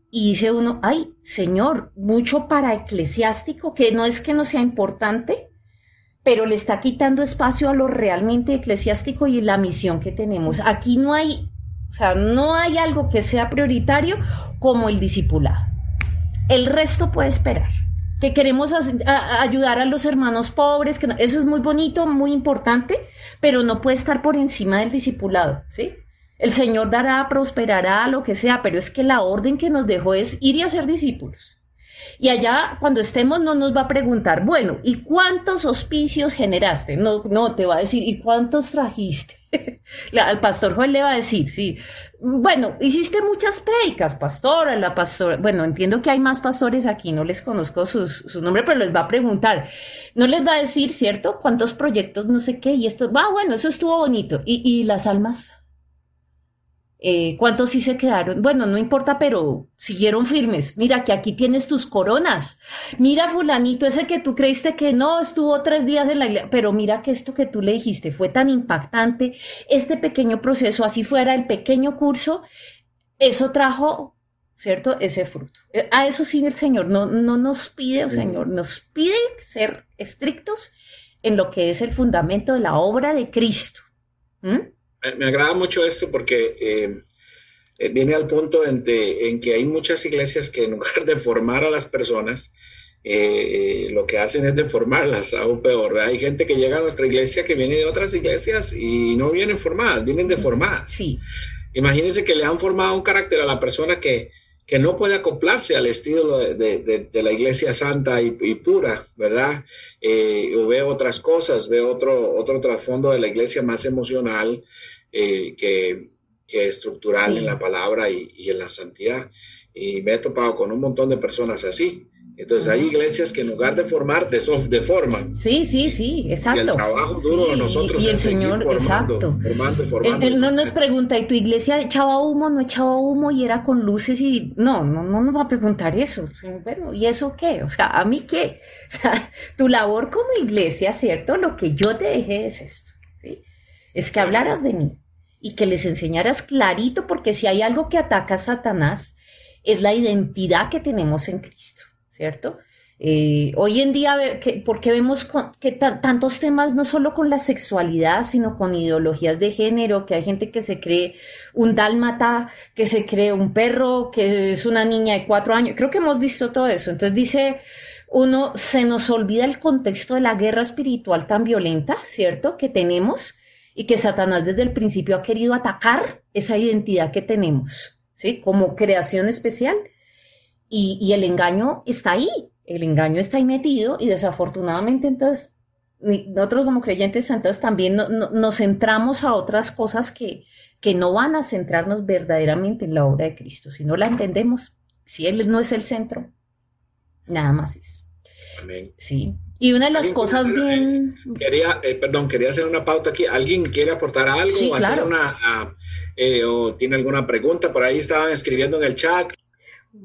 y dice uno, ay, Señor, mucho para eclesiástico, que no es que no sea importante, pero le está quitando espacio a lo realmente eclesiástico y la misión que tenemos. Aquí no hay, o sea, no hay algo que sea prioritario como el discipulado. El resto puede esperar. Que queremos ayudar a los hermanos pobres, que eso es muy bonito, muy importante, pero no puede estar por encima del discipulado, ¿sí? El Señor dará, prosperará, lo que sea, pero es que la orden que nos dejó es ir y hacer discípulos. Y allá, cuando estemos, no nos va a preguntar, bueno, ¿y cuántos hospicios generaste? No, no, te va a decir, ¿y cuántos trajiste? [LAUGHS] Al pastor Joel le va a decir, sí, bueno, hiciste muchas predicas, pastora, la pastora, bueno, entiendo que hay más pastores aquí, no les conozco sus, su nombre, pero les va a preguntar, no les va a decir, ¿cierto? ¿Cuántos proyectos, no sé qué? Y esto, va, bueno, eso estuvo bonito. ¿Y, y las almas? Eh, ¿Cuántos sí se quedaron? Bueno, no importa, pero siguieron firmes. Mira que aquí tienes tus coronas. Mira, fulanito, ese que tú creíste que no estuvo tres días en la iglesia, pero mira que esto que tú le dijiste fue tan impactante. Este pequeño proceso, así fuera el pequeño curso, eso trajo, ¿cierto? Ese fruto. Eh, a eso sí el Señor no, no nos pide, el Señor nos pide ser estrictos en lo que es el fundamento de la obra de Cristo. ¿Mm? Me agrada mucho esto porque eh, eh, viene al punto en, que hay muchas iglesias que en [LAUGHS] lugar de formar a las personas, eh, lo que hacen es deformarlas, aún peor. Hay gente que llega a nuestra iglesia que viene de otras iglesias y no vienen formadas, vienen deformadas. Sí. Imagínense que le han formado un carácter a la persona que, que no puede acoplarse al estilo de, la iglesia santa y, pura, ¿verdad? o ve otras cosas, ve otro, otro trasfondo de la iglesia más emocional, eh, que, estructural en la palabra y, en la santidad. Y me he topado con un montón de personas así. Entonces hay iglesias que en lugar de formar, deforman. Sí, sí, sí, exacto. Y el trabajo duro de nosotros. Y el Señor, exacto. Formando, formando. Él, no nos pregunta, ¿y tu iglesia echaba humo, no echaba humo y era con luces? y No, no, no nos va a preguntar eso. Bueno, ¿y eso qué? O sea, ¿a mí qué? [LAUGHS] O sea, tu labor como iglesia, ¿cierto? Lo que yo te dejé es esto, ¿sí? Es que hablaras de mí y que les enseñaras clarito, porque si hay algo que ataca a Satanás, es la identidad que tenemos en Cristo, ¿cierto? Eh, hoy en día, porque vemos que tantos temas, no solo con la sexualidad, sino con ideologías de género, que hay gente que se cree un dálmata, que se cree un perro, que es una niña de cuatro años. Creo que hemos visto todo eso. Entonces dice uno, se nos olvida el contexto de la guerra espiritual tan violenta, ¿cierto? Que tenemos y que Satanás desde el principio ha querido atacar esa identidad que tenemos, ¿sí? Como creación especial. Y, el engaño está ahí, el engaño está ahí metido y desafortunadamente entonces nosotros como creyentes entonces también nos centramos a otras cosas que, que no van a centrarnos verdaderamente en la obra de Cristo. Si no la entendemos, si Él no es el centro, nada más es. Amén. Sí. Y una de las cosas bien... Quería, eh, perdón, quería hacer una pauta aquí. ¿Alguien quiere aportar algo sí, o, hacer una, ah, eh, o tiene alguna pregunta? Por ahí estaban escribiendo en el chat.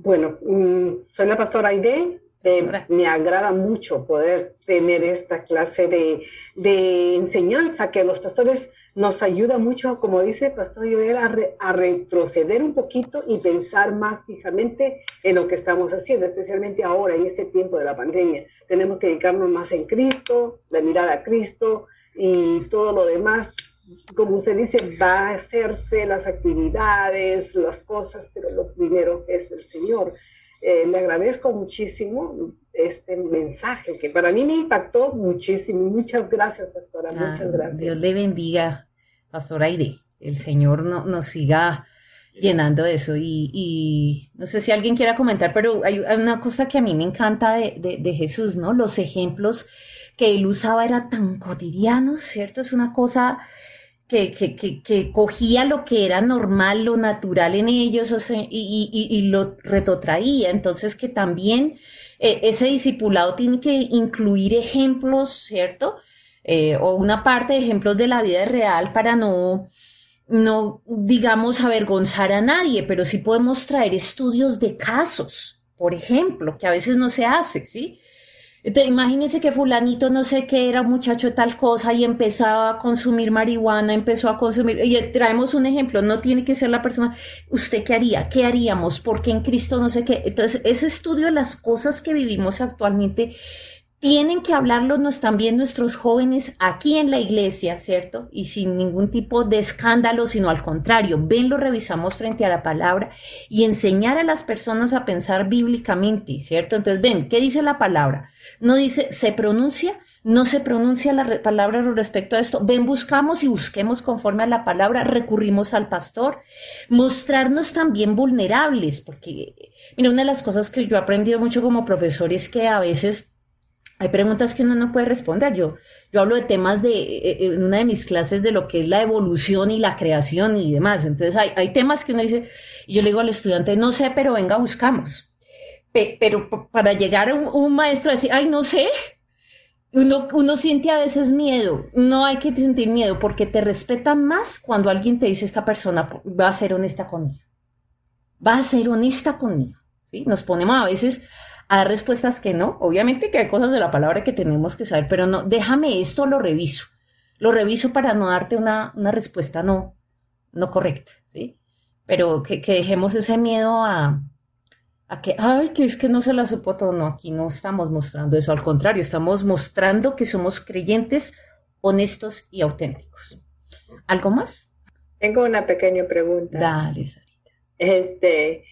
Bueno, mm, soy la pastora Aide. Eh, me agrada mucho poder tener esta clase de, de enseñanza que los pastores nos ayuda mucho, como dice Pastor Joel, a, a, retroceder un poquito y pensar más fijamente en lo que estamos haciendo, especialmente ahora, en este tiempo de la pandemia. Tenemos que dedicarnos más en Cristo, la mirada a Cristo y todo lo demás. Como usted dice, va a hacerse las actividades, las cosas, pero lo primero es el Señor. Eh, le agradezco muchísimo este mensaje que para mí me impactó muchísimo. Muchas gracias, pastora. Ah, muchas gracias. Dios le bendiga, pastora Aire. El Señor no, nos siga llenando eso. Y, no sé si alguien quiera comentar, pero hay, una cosa que a mí me encanta de, de, Jesús, ¿no? Los ejemplos que él usaba eran tan cotidianos, ¿cierto? Es una cosa que, cogía lo que era normal, lo natural en ellos y, lo retrotraía. Entonces que también eh, ese discipulado tiene que incluir ejemplos, ¿cierto? Eh, o una parte de ejemplos de la vida real para no, no, digamos, avergonzar a nadie, pero sí podemos traer estudios de casos, por ejemplo, que a veces no se hace, ¿sí? Entonces, imagínense que fulanito no sé qué era muchacho de tal cosa y empezaba a consumir marihuana, empezó a consumir, traemos un ejemplo, no tiene que ser la persona, ¿usted qué haría? ¿Qué haríamos? ¿Por qué en Cristo no sé qué? Entonces, ese estudio de las cosas que vivimos actualmente tienen que hablarlo también nuestros jóvenes aquí en la iglesia, ¿cierto? Y sin ningún tipo de escándalo, sino al contrario, ven, lo revisamos frente a la palabra y enseñar a las personas a pensar bíblicamente, ¿cierto? Entonces, ven, ¿qué dice la palabra? No dice, se pronuncia, no se pronuncia la palabra respecto a esto. Ven, buscamos y busquemos conforme a la palabra, recurrimos al pastor. Mostrarnos también vulnerables, porque, mira, una de las cosas que yo he aprendido mucho como profesor es que a veces hay preguntas que uno no puede responder. Yo, yo hablo de temas de, eh, una de mis clases de lo que es la evolución y la creación y demás. Entonces hay, hay temas que uno dice, y yo le digo al estudiante, no sé, pero venga, buscamos. pero para llegar a un, maestro a decir, ay, no sé, uno, uno, siente a veces miedo. No hay que sentir miedo porque te respetan más cuando alguien te dice, esta persona va a ser honesta conmigo. Va a ser honesta conmigo. ¿Sí? Nos ponemos a veces hay respuestas que no. Obviamente que hay cosas de la palabra que tenemos que saber, pero no, déjame esto, lo reviso. Lo reviso para no darte una, una respuesta no, no correcta, ¿sí? Pero que, que dejemos ese miedo a, a que, ay, que es que no se la supo todo. No, aquí no estamos mostrando eso. Al contrario, estamos mostrando que somos creyentes honestos y auténticos. ¿Algo más? Tengo una pequeña pregunta. Dale, Sarita. Este,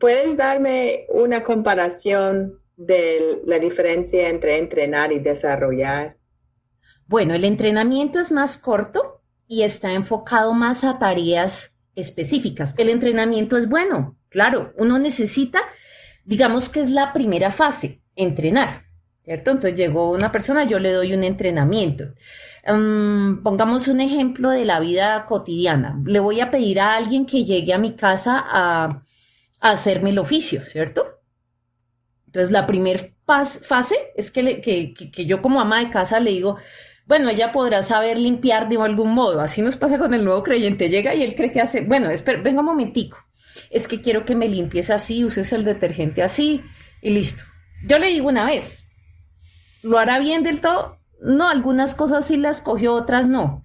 ¿Puedes darme una comparación de la diferencia entre entrenar y desarrollar? Bueno, el entrenamiento es más corto y está enfocado más a tareas específicas. El entrenamiento es bueno, claro, uno necesita, digamos que es la primera fase, entrenar, ¿cierto? Entonces llegó una persona, yo le doy un entrenamiento. Mm, pongamos un ejemplo de la vida cotidiana. Le voy a pedir a alguien que llegue a mi casa a hacerme el oficio, ¿cierto? Entonces, la primera fase es que, que, yo como ama de casa le digo, bueno, ella podrá saber limpiar de algún modo. Así nos pasa con el nuevo creyente. Llega y él cree que hace, bueno, espera, venga un momentico. Es que quiero que me limpies así, uses el detergente así y listo. Yo le digo una vez, ¿lo hará bien del todo? No, algunas cosas sí las cogió, otras no.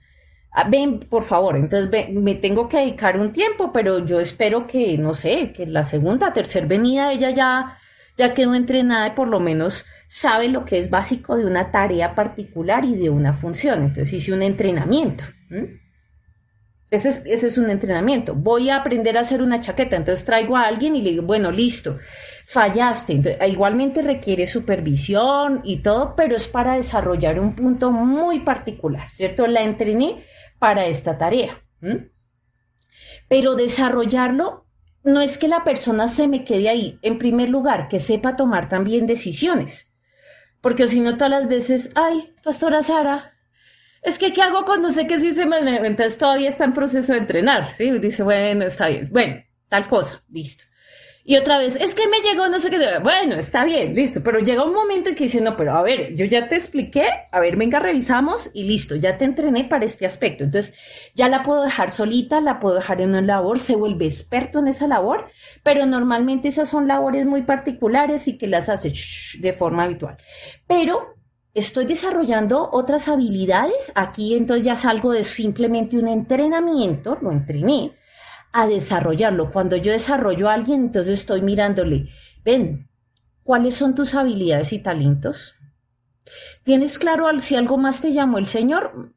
Ah, ven, por favor, entonces me tengo que dedicar un tiempo, pero yo espero que, no sé, que la segunda, tercera venida ella ya, ya quedó entrenada y por lo menos sabe lo que es básico de una tarea particular y de una función. Entonces hice un entrenamiento. Ese es, ese es, un entrenamiento. Voy a aprender a hacer una chaqueta. Entonces traigo a alguien y le digo, bueno, listo, fallaste. igualmente requiere supervisión y todo, pero es para desarrollar un punto muy particular, ¿cierto? La entrené para esta tarea. Pero desarrollarlo no es que la persona se me quede ahí. En primer lugar, que sepa tomar también decisiones. Porque si no, todas las veces, ay, pastora Sara, es que ¿qué hago cuando sé que sí se me... Entonces todavía está en proceso de entrenar, ¿sí? Dice, bueno, está bien. Bueno, tal cosa, listo. Y otra vez, es que me llegó, no sé qué. Bueno, está bien, listo. Pero llega un momento en que dice, no, pero a ver, yo ya te expliqué, a ver, venga, revisamos y listo, ya te entrené para este aspecto. Entonces, ya la puedo dejar solita, la puedo dejar en una labor, se vuelve experto en esa labor, pero normalmente esas son labores muy particulares y que las hace de forma habitual. Pero estoy desarrollando otras habilidades. Aquí entonces ya salgo de simplemente un entrenamiento, lo entrené a desarrollarlo. Cuando yo desarrollo a alguien, entonces estoy mirándole, ven, ¿cuáles son tus habilidades y talentos? ¿Tienes claro si algo más te llamó el Señor?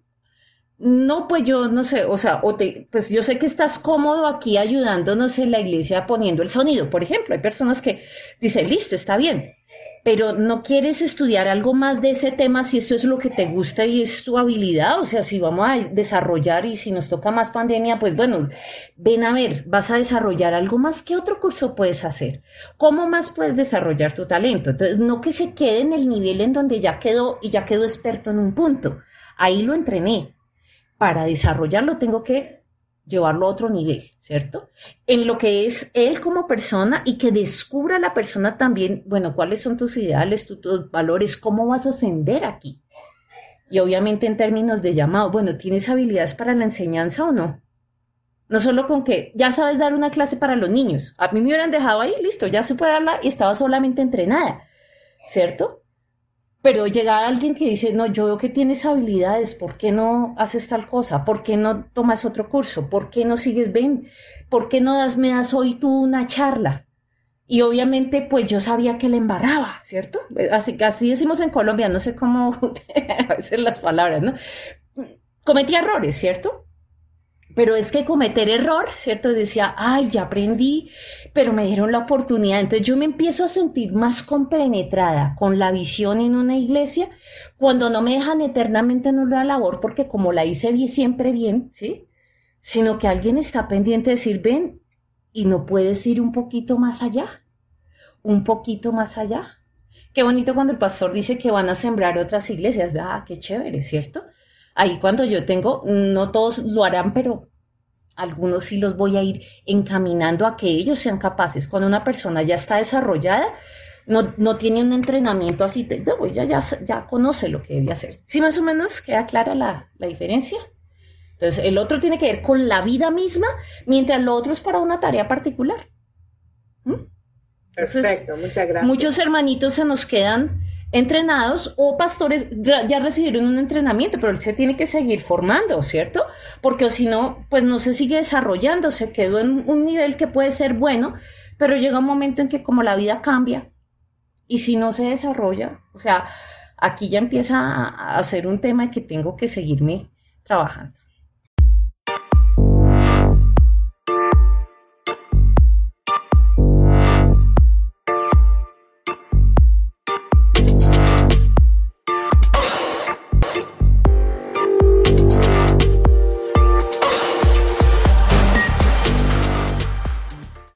No, pues yo no sé, o sea, o te, pues yo sé que estás cómodo aquí ayudándonos en la iglesia poniendo el sonido, por ejemplo. Hay personas que dicen, listo, está bien, pero no quieres estudiar algo más de ese tema si eso es lo que te gusta y es tu habilidad, o sea, si vamos a desarrollar y si nos toca más pandemia, pues bueno, ven a ver, vas a desarrollar algo más, ¿qué otro curso puedes hacer? ¿Cómo más puedes desarrollar tu talento? Entonces, no que se quede en el nivel en donde ya quedó y ya quedó experto en un punto. Ahí lo entrené. Para desarrollarlo tengo que llevarlo a otro nivel, ¿cierto? En lo que es él como persona y que descubra la persona también, bueno, cuáles son tus ideales, tus, valores, cómo vas a ascender aquí. Y obviamente en términos de llamado, bueno, ¿tienes habilidades para la enseñanza o no? No solo con que ya sabes dar una clase para los niños. A mí me hubieran dejado ahí, listo, ya se puede darla y estaba solamente entrenada, ¿cierto? Pero llega alguien que dice, no, yo veo que tienes habilidades, ¿por qué no haces tal cosa? ¿Por qué no tomas otro curso? ¿Por qué no sigues, ven? ¿Por qué no das, me das hoy tú una charla? Y obviamente, pues yo sabía que le embarraba, ¿cierto? Así, así decimos en Colombia, no sé cómo [LAUGHS] a veces las palabras, ¿no? Cometí errores, ¿cierto? Pero es que cometer error, ¿cierto? Decía, ay, ya aprendí, pero me dieron la oportunidad. Entonces yo me empiezo a sentir más compenetrada con la visión en una iglesia cuando no me dejan eternamente en una labor, porque como la hice siempre bien, ¿sí? Sino que alguien está pendiente de decir, ven, y no puedes ir un poquito más allá, un poquito más allá. Qué bonito cuando el pastor dice que van a sembrar otras iglesias. Ah, qué chévere, ¿cierto? Ahí cuando yo tengo, no todos lo harán, pero algunos sí los voy a ir encaminando a que ellos sean capaces. Cuando una persona ya está desarrollada, no, no tiene un entrenamiento así, no, ya, ya, ya conoce lo que debe hacer. ¿Sí más o menos queda clara la, la diferencia? Entonces, el otro tiene que ver con la vida misma, mientras lo otro es para una tarea particular. ¿Mm? Perfecto, muchas gracias. Muchos hermanitos se nos quedan entrenados o pastores ya recibieron un entrenamiento, pero él se tiene que seguir formando, ¿cierto? Porque si no, pues no se sigue desarrollando, se quedó en un nivel que puede ser bueno, pero llega un momento en que como la vida cambia y si no se desarrolla, o sea, aquí ya empieza a, a ser un tema que tengo que seguirme trabajando.